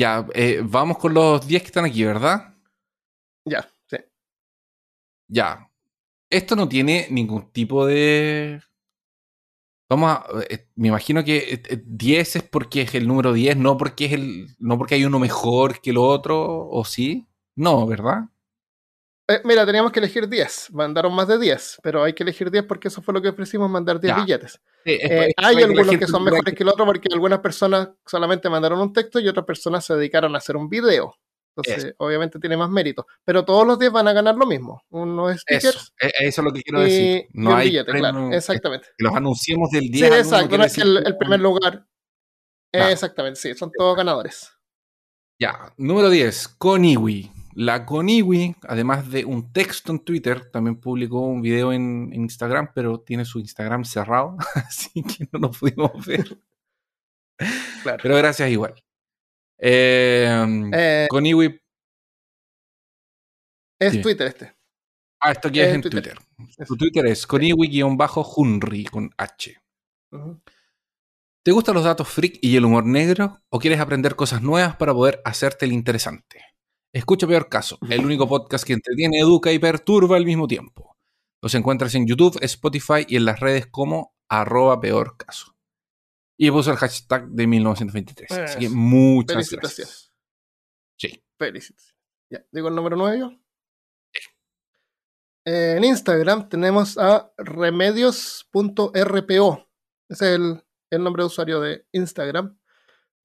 Ya, eh, vamos con los 10 que están aquí, ¿verdad? Ya, sí. Ya. Esto no tiene ningún tipo de. Vamos a. eh, me imagino que eh, eh, 10 es porque es el número 10, no porque es el. No porque hay uno mejor que el otro, ¿o sí? No, ¿verdad? Eh, mira, teníamos que elegir 10. Mandaron más de 10, pero hay que elegir 10 porque eso fue lo que ofrecimos, mandar 10 Ya. billetes. Sí, es- Eh, es hay algunos que son mejores que el otro porque algunas personas solamente mandaron un texto y otras personas se dedicaron a hacer un video. Entonces, obviamente tiene más mérito. Pero todos los 10 van a ganar lo mismo. Unos Eso, stickers eh, eso es lo que quiero y, decir. y No un hay billete, premio- claro. Exactamente. que los anunciemos del 10 Sí, exacto. No es que el, el primer lugar. Exactamente, sí. Son todos ganadores. Ya, número 10, Coniwi. La Coniwi, además de un texto en Twitter, también publicó un video en, en Instagram, pero tiene su Instagram cerrado, así que no lo pudimos ver. Claro. Pero gracias igual. Eh, Eh, Coniwi, es dime. Twitter este. ah, esto aquí es en Twitter. Twitter. Su Twitter es Coniwi-Hunry con H. ¿Te gustan los datos freak y el humor negro? ¿O quieres aprender cosas nuevas para poder hacerte el interesante? Escucha Peor Caso, el único podcast que entretiene, educa y perturba al mismo tiempo. Los encuentras en YouTube, Spotify y en las redes como arroba peor caso. Y puso el hashtag de 1923. Así que Eso. muchas Felicitaciones. gracias. Sí. Felicitaciones. Ya, digo el número 9 yo. Eh, en Instagram tenemos a remedios.rpo. Ese es el, el nombre de usuario de Instagram.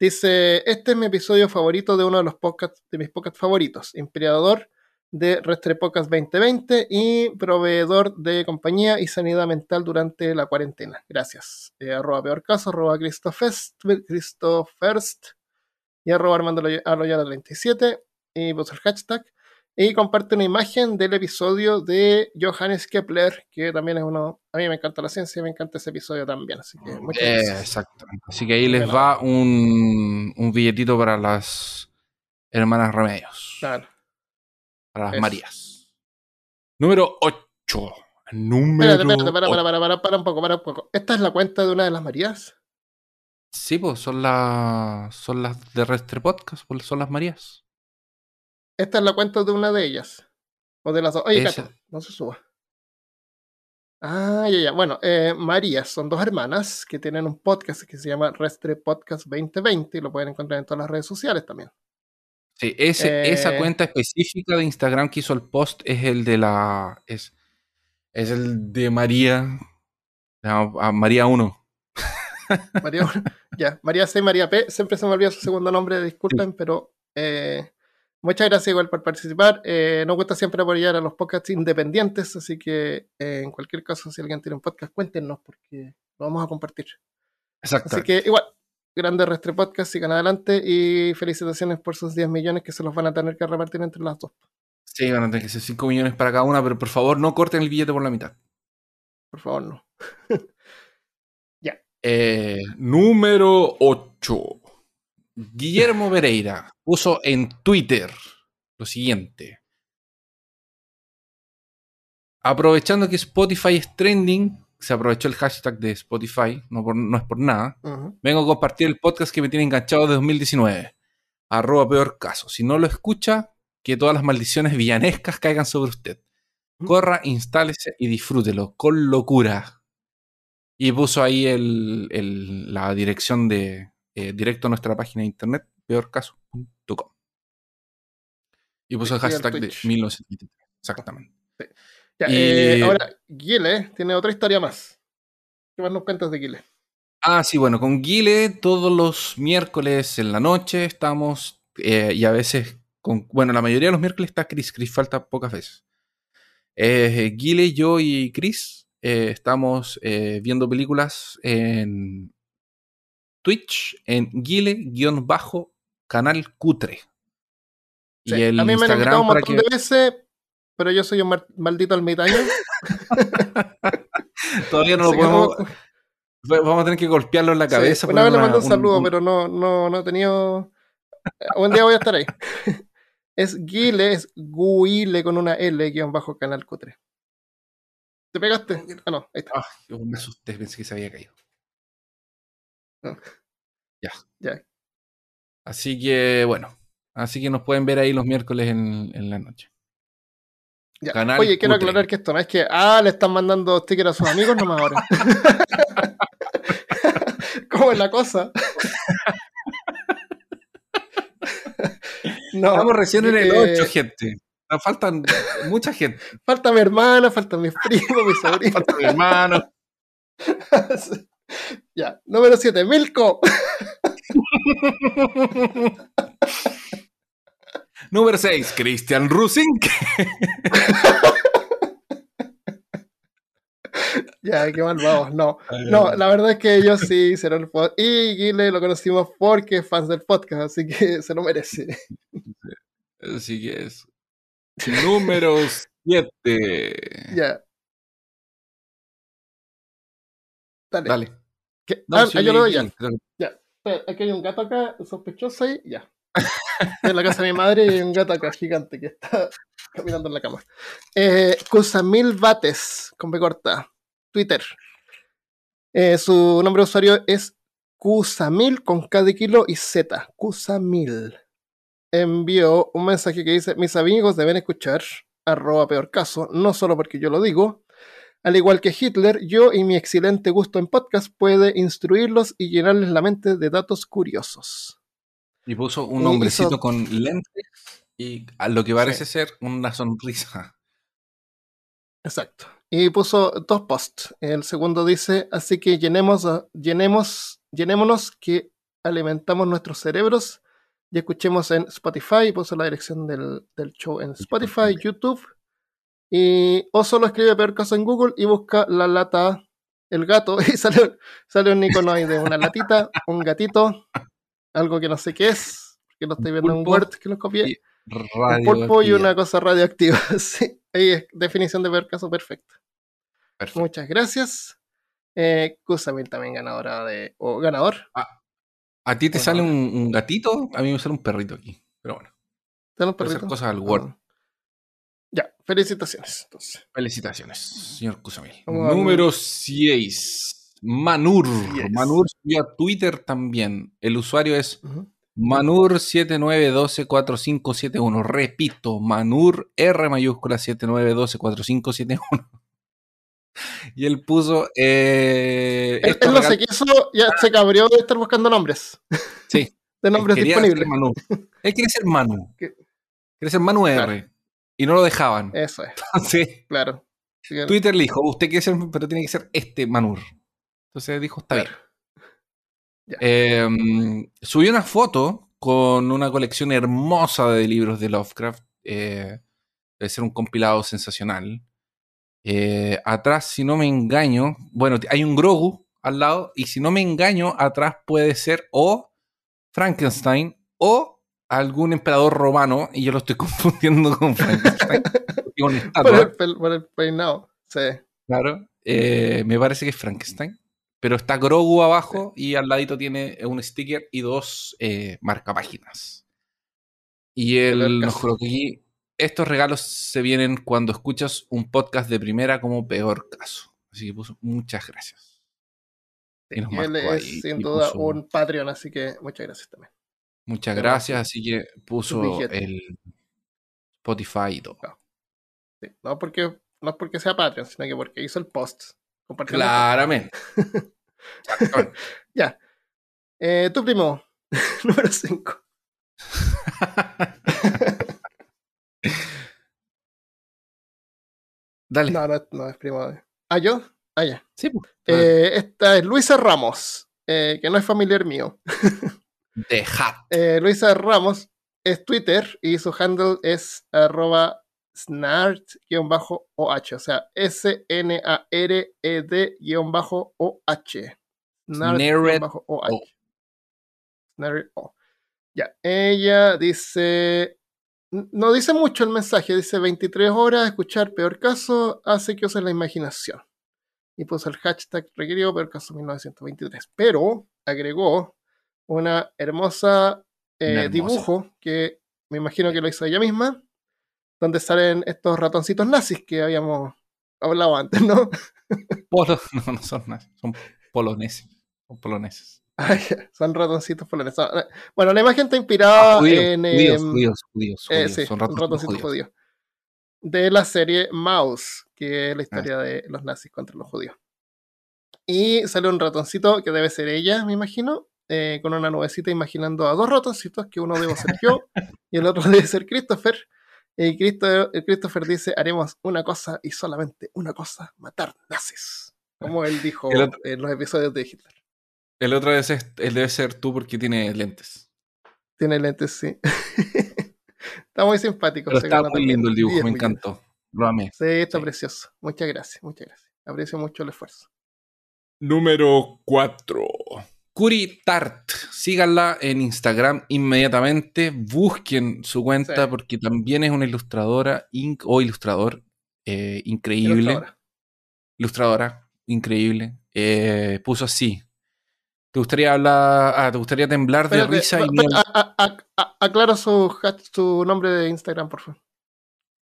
Dice, este es mi episodio favorito de uno de los podcasts, de mis podcasts favoritos, inspirador de Restre Podcast 2020 y proveedor de compañía y sanidad mental durante la cuarentena. Gracias. Eh, arroba peor caso, arroba Christofest, y arroba Armando Loyola 37 y puso el hashtag y comparte una imagen del episodio de Johannes Kepler, que también es uno, a mí me encanta la ciencia y me encanta ese episodio también, así que muchas Eh, gracias. exacto. Así que ahí les va un, un billetito para las hermanas Remedios. Claro. Para las Eso. Marías. Número 8. Número Espérate, espérate, para, para, para, para un poco, para un poco. ¿Esta es la cuenta de una de las Marías? Sí, pues son las son las de Restre Podcast, pues, son las Marías. Esta es la cuenta de una de ellas. O de las dos. Oye, Esa. No se suba. Ah, ya, ya. Bueno, eh, Marías son dos hermanas que tienen un podcast que se llama Restre Podcast 2020 y lo pueden encontrar en todas las redes sociales también. Sí, ese, Eh. esa cuenta específica de Instagram que hizo el post es el de la. Es, es el de María. a- a María 1. María, ya, María C, María P, siempre se me olvida su segundo nombre, disculpen, pero eh, muchas gracias igual por participar. Eh, nos gusta siempre apoyar a los podcasts independientes, así que eh, en cualquier caso, si alguien tiene un podcast, cuéntenos porque lo vamos a compartir. Exacto. Así que igual, grandes Restre Podcast, sigan adelante y felicitaciones por sus 10 millones que se los van a tener que repartir entre las dos, Sí, van a tener que ser 5 millones para cada una, pero por favor no corten el billete por la mitad. por favor, no. Eh, número 8. Guillermo Pereira puso en Twitter lo siguiente. Aprovechando que Spotify es trending, se aprovechó el hashtag de Spotify, no, por- no es por nada. Vengo a compartir el podcast que me tiene enganchado desde 2019. Arroba peor caso. Si no lo escucha, que todas las maldiciones villanescas caigan sobre usted. Corra, instálese y disfrútelo con locura. Y puso ahí el, el- la dirección de eh, directo a nuestra página de internet, peorcaso.com. Y puso el hashtag de Twitch. 1923. Exactamente. Ya, Y- eh, ahora, Guile tiene otra historia más. ¿Qué más nos cuentas de Guile? Ah, sí, bueno, con Guile todos los miércoles en la noche estamos, eh, y a veces, con, bueno, la mayoría de los miércoles está Chris, Chris falta pocas veces. Eh, Guile, yo y Chris eh, estamos eh, viendo películas en Twitch, en Guile-canal Cutre. Sí, Y el a mí me han Instagram un para montón que... de veces, pero yo soy un maldito almitaño. Todavía no lo así podemos... Vamos a tener que golpearlo en la Sí, cabeza. una vez le mandé un saludo, un- pero no, no, no he tenido. Un día voy a estar ahí. Es Guile, es Guile con una L guion bajo canal Q3. ¿Te pegaste? Ah, no, ahí está. Ah, me asusté, pensé que se había caído. No. Ya. Ya. Así que, bueno. Así que nos pueden ver ahí los miércoles en, en la noche. Ya. Canal Oye, quiero aclarar que esto no es que, ah, le están mandando stickers a sus amigos nomás ahora. ¿Cómo es la cosa? no, Estamos recién en el eh, 8, gente. Nos faltan mucha gente. Falta mi hermana, falta mis primos, mis sobrinos. Falta mi hermano. ya, número 7, Milko. Número 6, Christian Rusink. Ya, qué malvados. No, no, la verdad es que ellos sí hicieron el podcast. Y Guile lo conocimos porque es fans del podcast, así que se lo merece. Así que es. Número 7. Ya. Dale. Dale. No, ah, sí, ah, yo lo doy ya. Espera, Aquí hay un gato acá, sospechoso ahí, ya. En la casa de mi madre y hay un gato acá gigante que está caminando en la cama. Eh, Cusamil Bates, con B corta, Twitter. Eh, su nombre de usuario es Cusamil con K de kilo y Z. Cusamil. Envió un mensaje que dice: Mis amigos deben escuchar, arroba peor caso, no solo porque yo lo digo. Al igual que Hitler, yo y mi excelente gusto en podcast puede instruirlos y llenarles la mente de datos curiosos. Y puso un Y hombrecito hizo- con lentes y a lo que parece ser una sonrisa. Exacto. Y puso dos posts. El segundo dice, así que llenemos, llenemos, llenémonos que alimentamos nuestros cerebros y escuchemos en Spotify. Puso la dirección del, del show en Spotify, YouTube. Y, o solo escribe peor caso en Google y busca la lata, el gato, y sale, sale un icono ahí de una latita, un gatito, algo que no sé qué es, que lo estoy viendo en pulpo Word que lo copié. un pulpo y una cosa radioactiva. sí, ahí es definición de peor caso perfecta. Perfecto. Muchas gracias. Eh, Kusamil también ganadora de. o ganador. ¿A ti te Bueno, sale un, gatito? A mí me sale un perrito aquí. Pero bueno, ¿Están los puede ser perritos? cosas al Word. Ah. Ya, felicitaciones. Entonces. Felicitaciones, señor al- Número 6. Manur. Yes. Manur subió a Twitter también. El usuario es Ujú. Manur79124571. Repito, Manur R mayúscula 79124571. Y él puso. Eh, Él, él no se quiso, ya se cabrió de estar buscando nombres. Sí. De Él nombres quería disponibles. Manu. Él quiere ser Manu. Quiere ser Manu R. Claro. Y no lo dejaban. Eso es, Entonces, claro. Que- Twitter le dijo: Usted quiere ser, pero tiene que ser este Manur. Entonces dijo: Está bien. claro. Eh, subió una foto con una colección hermosa de libros de Lovecraft. eh, debe ser un compilado sensacional. Eh, atrás, si no me engaño, bueno, hay un Grogu al lado, y si no me engaño, atrás puede ser o Frankenstein o algún emperador romano, y yo lo estoy confundiendo con Frankenstein. Por el, pel- por el peinado. Sí. Claro. Eh, me parece que es Frankenstein. Pero está Grogu abajo y al ladito tiene un sticker y dos eh, marcapáginas. Y él nos caso. coloca aquí. Estos regalos se vienen cuando escuchas un podcast de primera como peor caso. Así que puso muchas gracias. Y él marcó es ahí sin duda puso un Patreon, así que muchas gracias también. Muchas gracias. sí, Así que puso el Spotify y todo. Sí, No, porque, no es porque sea Patreon, sino que porque hizo el post. el. Claramente. Ya. Eh, tu primo, número 5. Dale. No, no, es- no es primo de. Ah, yo. Ah, ya. Sí, pues. Eh, esta es Luisa Ramos, eh, que no es familiar mío. The Hat. Eh, Luisa Ramos es Twitter y su handle es arroba snart-oh, o sea, S-N-A-R-E-D-O-H. Snart-oh. Snart-oh. Ya, ella dice, no dice mucho el mensaje, dice 23 horas, escuchar peor caso hace que uses la imaginación. Y puso el hashtag requerido peor caso 1923. Pero agregó una hermosa, eh, hermosa. dibujo que me imagino que lo hizo ella misma, donde salen estos ratoncitos nazis que habíamos hablado antes, ¿no? Polo- no, no son nazis, son poloneses. Son poloneses. Ay, son ratoncitos poloneses. Ah, Bueno, la imagen está inspirada judíos, en... judíos, em, judíos, judíos, Eh, judíos, sí, son ratoncitos ratoncito judíos. judío. De la serie Mouse, que es la Ah. historia de los nazis contra los judíos. Y sale un ratoncito que debe ser ella, me imagino, eh, con una nubecita imaginando a dos ratoncitos, que uno debe ser yo y el otro debe ser Christopher. Y el Christopher dice, haremos una cosa y solamente una cosa, matar nazis. Como él dijo otro- en los episodios de Hitler. El otro debe ser, él debe ser tú porque tiene lentes. Tiene lentes, sí. está muy simpático. Pero está muy lindo el dibujo, 10 me encantó. Lo amé. Sí, está Sí. precioso. Muchas gracias, muchas gracias. Aprecio mucho el esfuerzo. Número 4. Curi Tart. Síganla en Instagram inmediatamente. Busquen su cuenta Sí. porque también es una ilustradora inc- o ilustrador eh, increíble. Ilustradora. Ilustradora increíble. Eh, puso así. ¿Te gustaría hablar? Ah, ¿te gustaría temblar de Espérate, risa y a- a- a- a- aclara su, su nombre de Instagram, por favor.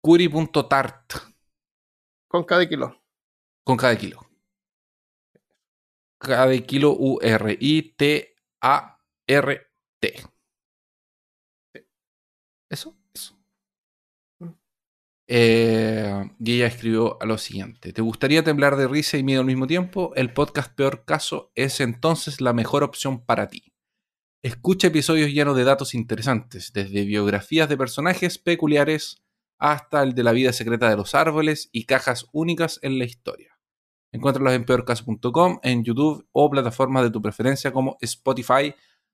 Curi.tart. Con cada kilo. Con cada kilo. Cada kilo U-R-I-T-A-R-T. Eso, eso. Mm. Eh, y ella escribió a lo siguiente: ¿Te gustaría temblar de risa y miedo al mismo tiempo? El podcast Peor Caso es entonces la mejor opción para ti. Escucha episodios llenos de datos interesantes, desde biografías de personajes peculiares hasta el de la vida secreta de los árboles y cajas únicas en la historia. Encuéntralos en peorcaso.com, en YouTube o plataformas de tu preferencia como Spotify,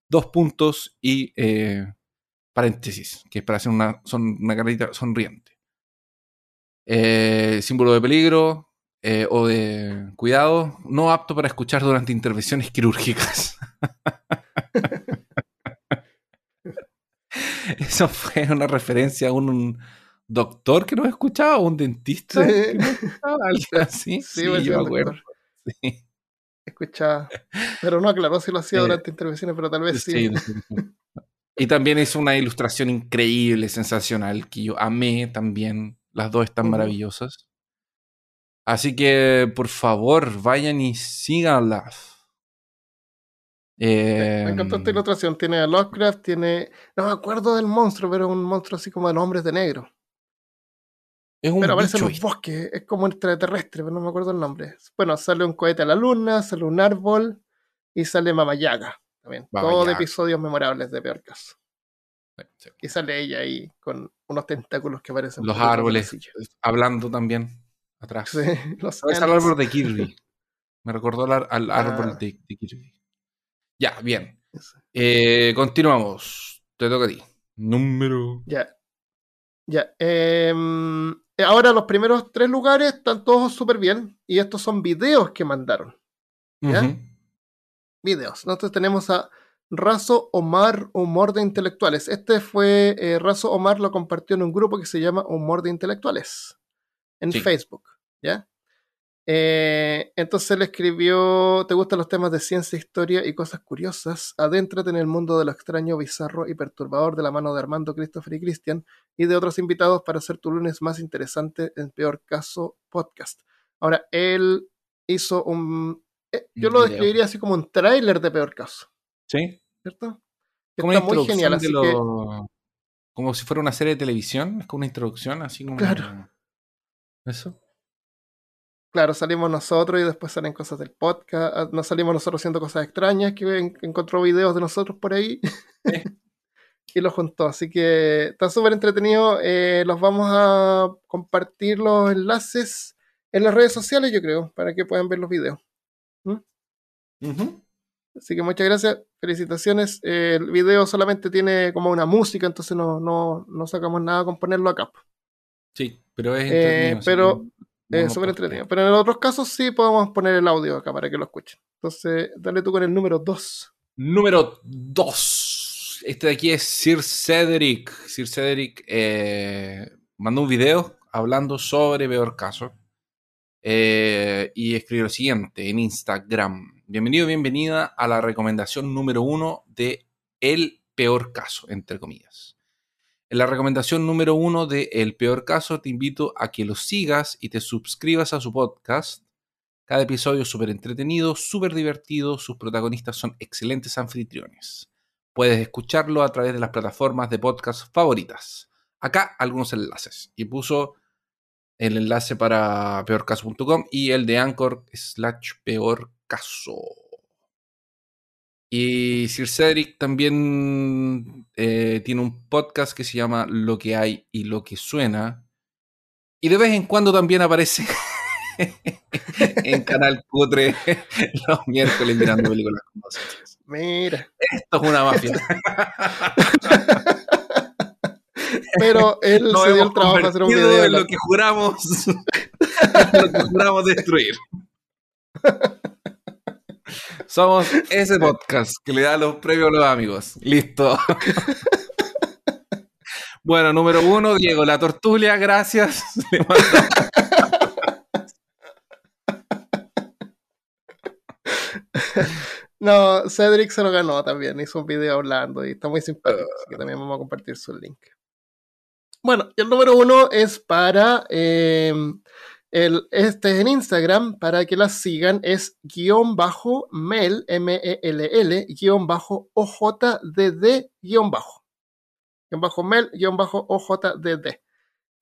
dos puntos y eh, paréntesis, que es para hacer una, son, una carita sonriente. Eh, símbolo de peligro eh, o de cuidado, no apto para escuchar durante intervenciones quirúrgicas. Eso fue una referencia a un, un doctor que nos escuchaba, un dentista Sí. que nos escuchaba, así. Sí, Sí, pues, yo el me acuerdo. doctor. Sí. Escucha. Pero no aclaró si lo hacía durante intervenciones, pero tal vez sí. Y también hizo una ilustración increíble, sensacional, que yo amé también. Las dos están maravillosas. Así que, por favor, vayan y síganlas. Eh, Me encantó esta ilustración. Tiene a Lovecraft, tiene. No me acuerdo del monstruo, pero es un monstruo así como de los hombres de negro. Es un Pero aparece en los bosques, es como un extraterrestre, pero no me acuerdo el nombre. Bueno, sale un cohete a la luna, sale un árbol y sale Mama Yaga también. Baba Todos Yaga. episodios memorables de peor caso. Sí. Y sale ella ahí con unos tentáculos que parecen Los de árboles, bolsillo. hablando también atrás. Sí, los es el árbol de Kirby. Me recordó al, Ah. árbol de, de Kirby. Ya, bien. Eh, continuamos. Te toca a ti. Número. Ya. Ya. em, ahora los primeros tres lugares están todos súper bien. Y estos son videos que mandaron. ¿Ya? Videos. Nosotros tenemos a Razo Omar Humor de Intelectuales. Este fue, eh, Razo Omar lo compartió en un grupo que se llama Humor de Intelectuales. En Sí. Facebook. ¿Ya? Eh, entonces él escribió, ¿te gustan los temas de ciencia, historia y cosas curiosas? Adéntrate en el mundo de lo extraño, bizarro y perturbador de la mano de Armando, Christopher y Cristian y de otros invitados para hacer tu lunes más interesante, en peor caso, podcast. Ahora, él hizo un... eh, yo lo describiría así como un tráiler de peor caso, Sí. ¿cierto? Como está muy genial, así lo- que... Como si fuera una serie de televisión. Es como una introducción, así como. Claro. Eso. Claro, salimos nosotros y después salen cosas del podcast. ah, Nos salimos nosotros haciendo cosas extrañas que en- encontró videos de nosotros por ahí. y los juntó. Así que está súper entretenido. eh, los vamos a compartir los enlaces en las redes sociales, yo creo, para que puedan ver los videos. Ujú. Así que muchas gracias, felicitaciones. Eh, el video solamente tiene como una música, entonces no, no, no sacamos nada con ponerlo acá. Sí, pero es Eh, entretenido. así pero Es vamos súper entretenido. Pero en otros casos sí podemos poner el audio acá para que lo escuchen. Entonces, dale tú con el número 2. Número 2. Este de aquí es Sir Cedric. Sir Cedric eh, mandó un video hablando sobre Peor Caso. eh, y escribió lo siguiente en Instagram. Bienvenido, bienvenida a la recomendación número uno de El Peor Caso, entre comillas. En la recomendación número uno de El Peor Caso te invito a que lo sigas y te suscribas a su podcast. Cada episodio es súper entretenido, súper divertido, sus protagonistas son excelentes anfitriones. Puedes escucharlo a través de las plataformas de podcast favoritas. Acá algunos enlaces. Y puso el enlace para peorcaso.com y el de Anchor slash peorcaso. Y Sir Cedric también eh, tiene un podcast que se llama Lo que hay y lo que suena. Y de vez en cuando también aparece en Canal Cutre los miércoles mirando películas con nosotros. Mira. Esto es una mafia. Pero él Nos se dio el trabajo de hacer un video. en lo que juramos, en lo que juramos destruir. Somos ese podcast que le da los premios a los amigos. Listo. Bueno, número uno, Diego, la tortulia, gracias. No, Cedric se lo ganó también. Hizo un video hablando y está muy simpático. así que también vamos a compartir su link. Bueno, y el número uno es para. eh, el, este es en Instagram, para que la sigan. Es guion bajo mel, M-E-L-L, guion bajo O-J-D-D, guion bajo. Guión bajo mel, guion bajo O-J-D-D.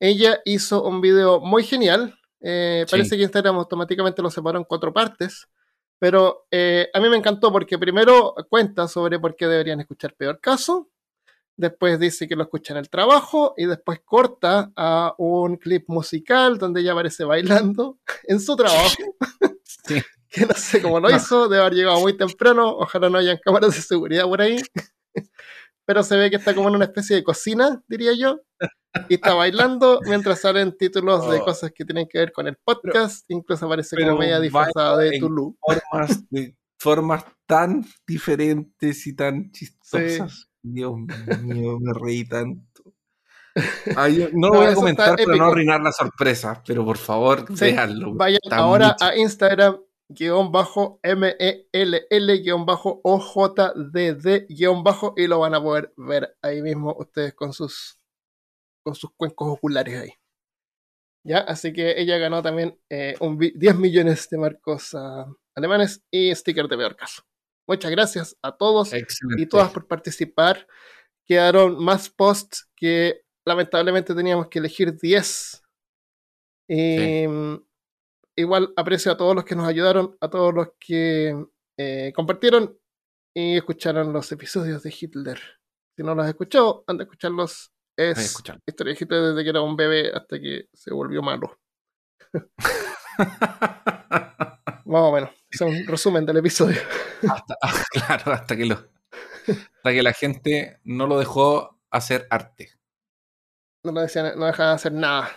Ella hizo un video muy genial. eh, Sí. Parece que Instagram automáticamente lo separó en cuatro partes. Pero eh, a mí me encantó porque primero cuenta sobre por qué deberían escuchar Peor Caso, después dice que lo escucha en el trabajo y después corta a un clip musical donde ella aparece bailando en su trabajo, Sí. que no sé cómo lo No. hizo, debe haber llegado muy temprano, ojalá no hayan cámaras de seguridad por ahí, pero se ve que está como en una especie de cocina, diría yo, y está bailando mientras salen títulos de Oh. cosas que tienen que ver con el podcast, incluso aparece como media disfrazada de Tulu. Formas, de, formas tan diferentes y tan chistosas. Dios mío, me reí tanto. Ay, no lo No, voy a comentar para no arruinar la sorpresa, pero por favor, Sí, véanlo. Vayan ahora mucho. a Instagram guion bajo M-E-L-L guion bajo O-J-D-D guion bajo y lo van a poder ver ahí mismo ustedes con sus con sus cuencos oculares ahí. Ya, así que ella ganó también eh, un vi- 10 millones de marcos ah, alemanes y sticker de peor caso. Muchas gracias a todos Excelente. y todas por participar. Quedaron más posts que lamentablemente teníamos que elegir 10. Y, mm, Igual aprecio a todos los que nos ayudaron, a todos los que eh, compartieron y escucharon los episodios de Hitler. Si no los has escuchado, anda a escucharlos. Es escuchar. historia de Hitler desde que era un bebé hasta que se volvió malo. Más o menos. Es un resumen del episodio. Hasta- claro, hasta que lo, hasta que la gente no lo dejó hacer arte. No, lo decían, no dejaban de hacer nada.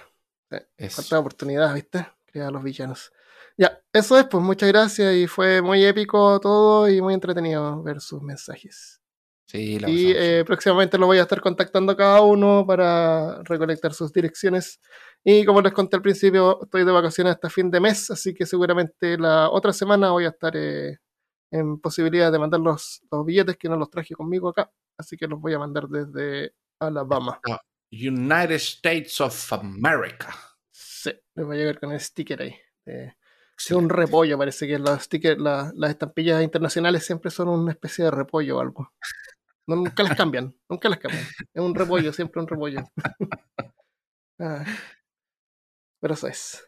Eso. Falta oportunidad, ¿viste? Crear los villanos. Ya, eso es, pues muchas gracias y fue muy épico todo y muy entretenido ver sus mensajes. Sí, la Y eh, próximamente lo voy a estar contactando a cada uno para recolectar sus direcciones. Y como les conté al principio, estoy de vacaciones hasta fin de mes, así que seguramente la otra semana voy a estar eh, en posibilidad de mandar los, los billetes que no los traje conmigo acá. Así que los voy a mandar desde Alabama. United States of America. Sí, les va a llegar con el sticker ahí. de- de un repollo, parece que los stickers, la- las estampillas internacionales siempre son una especie de repollo o algo. No, nunca las cambian, nunca las cambian. Es un repollo, siempre un repollo. Ah, pero eso es.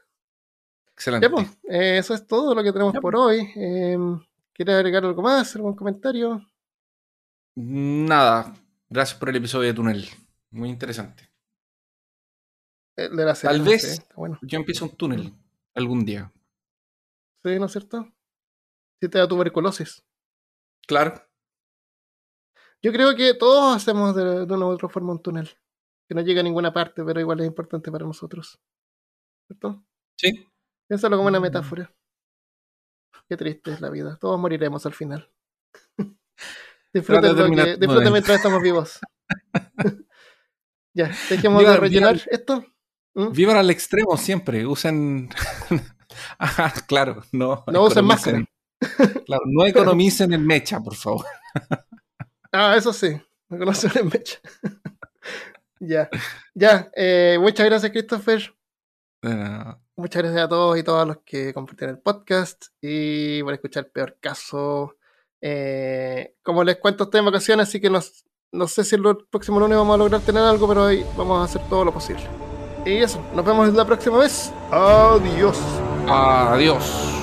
Excelente. Ya, pues, eh, eso es todo lo que tenemos por hoy. Eh, ¿Quieres agregar algo más? ¿Algún comentario? Nada. Gracias por el episodio de Túnel. Muy interesante. El de la serie, Tal no vez- sé, bueno. Yo empiezo un túnel algún día. Sí, ¿no es cierto? Si te da tuberculosis. Claro. Yo creo que todos hacemos de, de una u otra forma un túnel. que no llega a ninguna parte, pero igual es importante para nosotros. ¿Cierto? Sí. Piénsalo como una Mm. metáfora. Qué triste es la vida. Todos moriremos al final. disfruten, lo que- disfruten mientras estamos vivos. ya, dejemos Viva- de rellenar viva- esto. ¿Mm? Vivan al extremo siempre. Usen. Ajá, claro. No, No usen Claro, no economicen en mecha, por favor. Ah, eso sí. Me conocen en mecha. ya. Ya. eh, muchas gracias, Christopher. Muchas gracias a todos y todas los que compartieron el podcast y por escuchar Peor Caso. Eh, como les cuento, estoy en vacaciones, así que no, no sé si el próximo lunes vamos a lograr tener algo, pero ahí vamos a hacer todo lo posible. Y eso, nos vemos la próxima vez. Adiós. adiós.